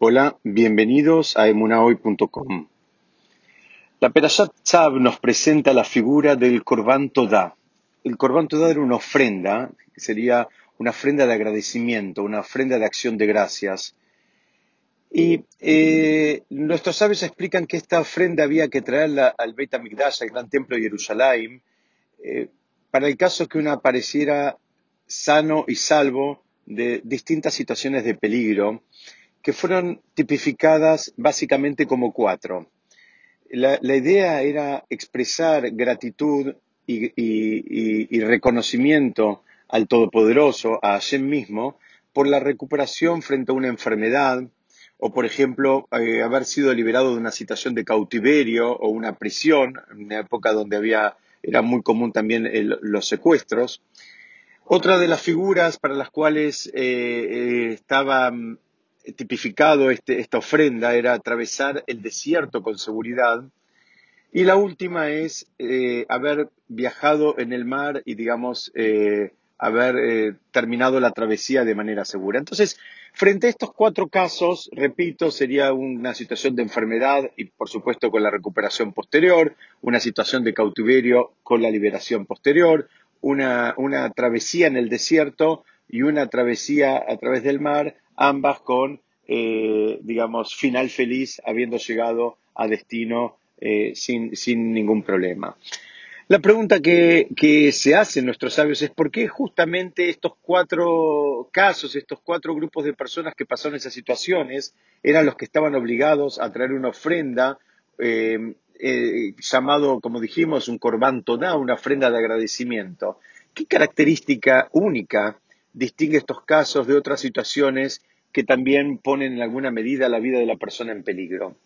Hola, bienvenidos a emunahoy.com. La Perashat Tzav nos presenta la figura del Korban Todá. El Korban Todá era una ofrenda, sería una ofrenda de agradecimiento, una ofrenda de acción de gracias. Y eh, nuestros sabios explican que esta ofrenda había que traerla al Beit HaMikdash, al gran templo de Jerusalén, eh, para el caso que uno apareciera sano y salvo de distintas situaciones de peligro, que fueron tipificadas básicamente como cuatro. La, idea era expresar gratitud y, reconocimiento al Todopoderoso, a Hashem mismo, por la recuperación frente a una enfermedad, o por ejemplo, eh, haber sido liberado de una situación de cautiverio o una prisión, en una época donde había, era muy común también los secuestros. Otra de las figuras para las cuales eh, eh, estaba mm, tipificado este, esta ofrenda era atravesar el desierto con seguridad. Y la última es eh, haber viajado en el mar y, digamos, haber terminado la travesía de manera segura. Entonces, frente a estos cuatro casos, repito, sería una situación de enfermedad y, por supuesto, con la recuperación posterior, una situación de cautiverio con la liberación posterior, una, travesía en el desierto y una travesía a través del mar, ambas con, eh, digamos, final feliz, habiendo llegado a destino eh, sin, ningún problema. La pregunta que, que, se hacen nuestros sabios es por qué justamente estos cuatro casos, estos cuatro grupos de personas que pasaron esas situaciones, eran los que estaban obligados a traer una ofrenda eh, eh, llamado, como dijimos, un corbán toná, una ofrenda de agradecimiento. ¿Qué característica única distingue estos casos de otras situaciones que también ponen en alguna medida la vida de la persona en peligro?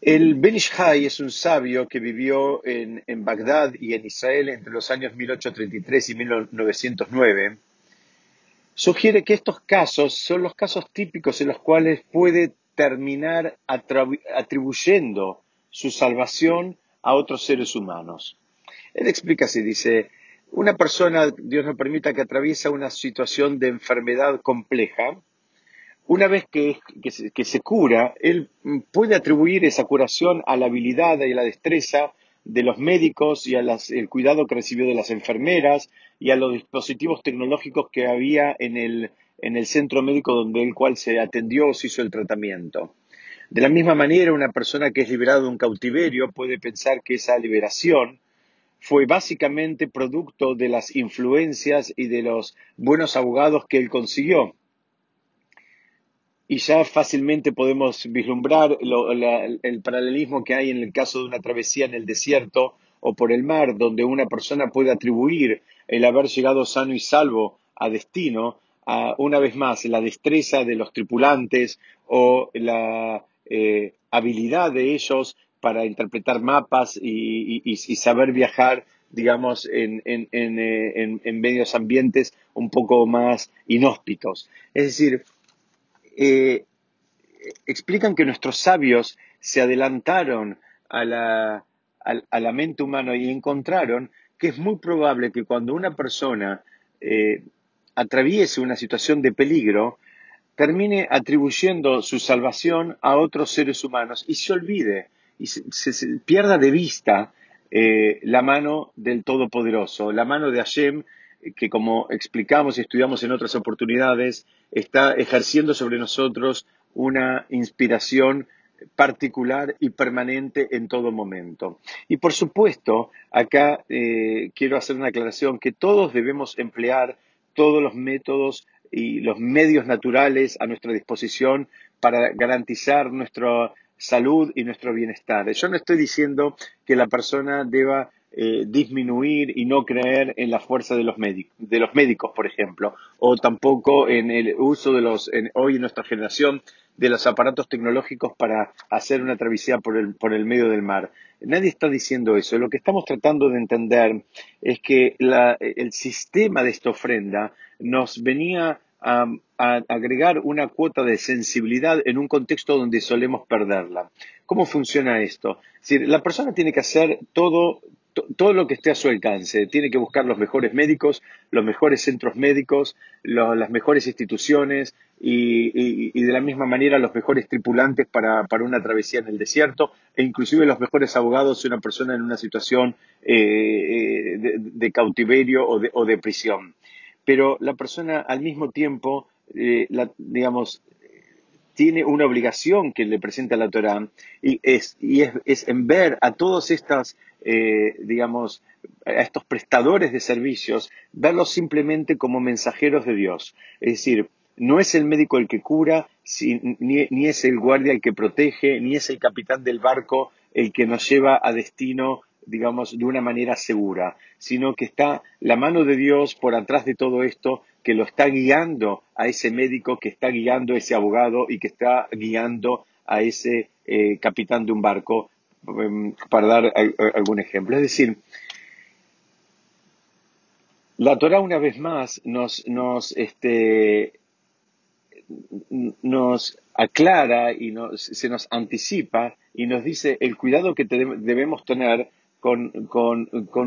El Ben Ishai es un sabio que vivió en, en, Bagdad y en Israel entre los años 1833 y 1909. Sugiere que estos casos son los casos típicos en los cuales puede terminar atribuyendo su salvación a otros seres humanos. Él explica así, dice, una persona, Dios nos permita, que atraviesa una situación de enfermedad compleja, una vez que, se, cura, él puede atribuir esa curación a la habilidad y a la destreza de los médicos y al cuidado que recibió de las enfermeras y a los dispositivos tecnológicos que había en el, en el centro médico donde el cual se atendió o se hizo el tratamiento. De la misma manera, una persona que es liberada de un cautiverio puede pensar que esa liberación fue básicamente producto de las influencias y de los buenos abogados que él consiguió. Y ya fácilmente podemos vislumbrar el paralelismo que hay en el caso de una travesía en el desierto o por el mar, donde una persona puede atribuir el haber llegado sano y salvo a destino una vez más, la destreza de los tripulantes o la eh, habilidad de ellos para interpretar mapas y, saber viajar, digamos, en, eh, medios ambientes un poco más inhóspitos. Es decir, eh, explican que nuestros sabios se adelantaron a la, a la, mente humana y encontraron que es muy probable que cuando una persona atraviese una situación de peligro, termine atribuyendo su salvación a otros seres humanos y se olvide y se, pierda de vista eh, la mano del Todopoderoso, la mano de Hashem, que como explicamos y estudiamos en otras oportunidades, está ejerciendo sobre nosotros una inspiración particular y permanente en todo momento. Y por supuesto, acá eh, quiero hacer una aclaración que todos debemos emplear todos los métodos y los medios naturales a nuestra disposición para garantizar nuestra salud y nuestro bienestar. Yo no estoy diciendo que la persona deba eh, disminuir y no creer en la fuerza de los, de los médicos, por ejemplo, o tampoco en el uso de los, hoy en nuestra generación, de los aparatos tecnológicos para hacer una travesía por el, por el medio del mar. Nadie está diciendo eso. Lo que estamos tratando de entender es que el sistema de esta ofrenda nos venía a, agregar una cuota de sensibilidad en un contexto donde solemos perderla. ¿Cómo funciona esto? La persona tiene que hacer todo todo lo que esté a su alcance. Tiene que buscar los mejores médicos, los mejores centros médicos, las mejores instituciones y, de la misma manera los mejores tripulantes para, una travesía en el desierto e inclusive los mejores abogados si una persona en una situación eh, de, cautiverio o de, o de prisión. Pero la persona al mismo tiempo, eh, digamos, tiene una obligación que le presenta la Torá y es, y es, en ver a todos estas, eh, digamos, a estos prestadores de servicios, verlos simplemente como mensajeros de Dios. Es decir, no es el médico el que cura, ni, ni, es el guardia el que protege, ni es el capitán del barco el que nos lleva a destino digamos, de una manera segura, sino que está la mano de Dios por atrás de todo esto, que lo está guiando a ese médico, que está guiando a ese abogado y que está guiando a ese eh, capitán de un barco, em, para dar algún ejemplo. Es decir, la Torah una vez más nos, nos, este, nos aclara y se nos anticipa y nos dice el cuidado que debemos tener con,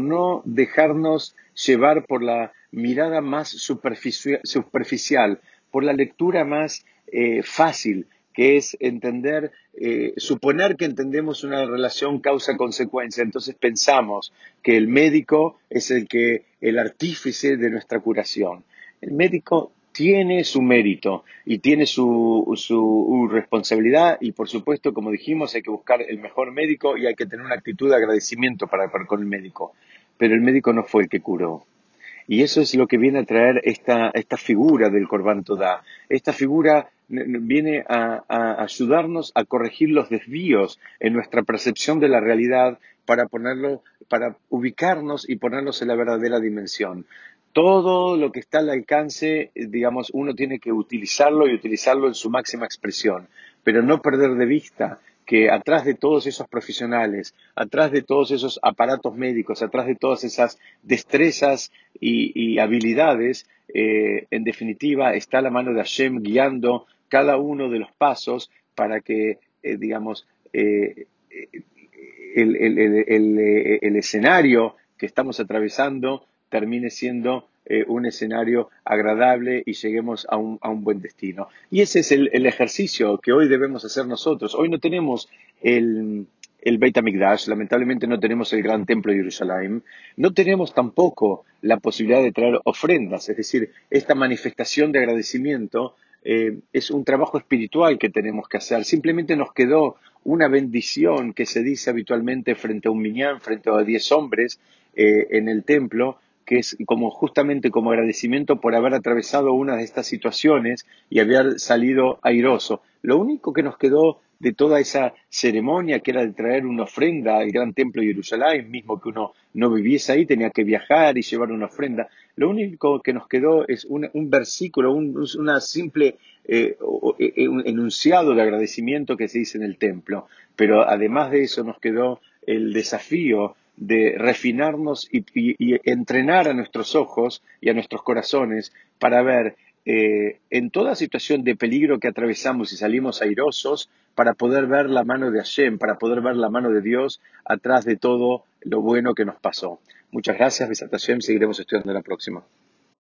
no dejarnos llevar por la mirada más superficial, por la lectura más eh, fácil, que es entender, eh, suponer que entendemos una relación causa-consecuencia. Entonces pensamos que el médico es el que, el artífice de nuestra curación. El médico tiene su mérito y tiene su, su, responsabilidad y por supuesto, como dijimos, hay que buscar el mejor médico y hay que tener una actitud de agradecimiento para, con el médico. Pero el médico no fue el que curó. Y eso es lo que viene a traer esta, esta figura del Corban Todá. Esta figura viene a, a, ayudarnos a corregir los desvíos en nuestra percepción de la realidad para ponerlo, para ubicarnos y ponernos en la verdadera dimensión todo lo que está al alcance, eh, digamos, uno tiene que utilizarlo y utilizarlo en su máxima expresión, pero no perder de vista que atrás de todos esos profesionales, atrás de todos esos aparatos médicos, atrás de todas esas destrezas y, habilidades, eh, en definitiva está la mano de Hashem guiando cada uno de los pasos para que, eh, digamos, el, escenario que estamos atravesando termine siendo eh, un escenario agradable y lleguemos a un, buen destino. Y ese es el, ejercicio que hoy debemos hacer nosotros. Hoy no tenemos el, el Beit HaMikdash, lamentablemente no tenemos el gran templo de Jerusalén, no tenemos tampoco la posibilidad de traer ofrendas, es decir, esta manifestación de agradecimiento eh, es un trabajo espiritual que tenemos que hacer. Simplemente nos quedó una bendición que se dice habitualmente frente a un miñán, frente a diez hombres eh, en el templo, que es como justamente como agradecimiento por haber atravesado una de estas situaciones y haber salido airoso. Lo único que nos quedó de toda esa ceremonia que era de traer una ofrenda al gran templo de Jerusalén, mismo que uno no viviese ahí, tenía que viajar y llevar una ofrenda. Lo único que nos quedó es un, versículo, un, una simple eh, eh, un enunciado de agradecimiento que se dice en el templo. Pero además de eso nos quedó el desafío de refinarnos y, entrenar a nuestros ojos y a nuestros corazones para ver eh, en toda situación de peligro que atravesamos y salimos airosos, para poder ver la mano de Hashem, para poder ver la mano de Dios atrás de todo lo bueno que nos pasó. Muchas gracias, Besat Hashem, seguiremos estudiando la próxima.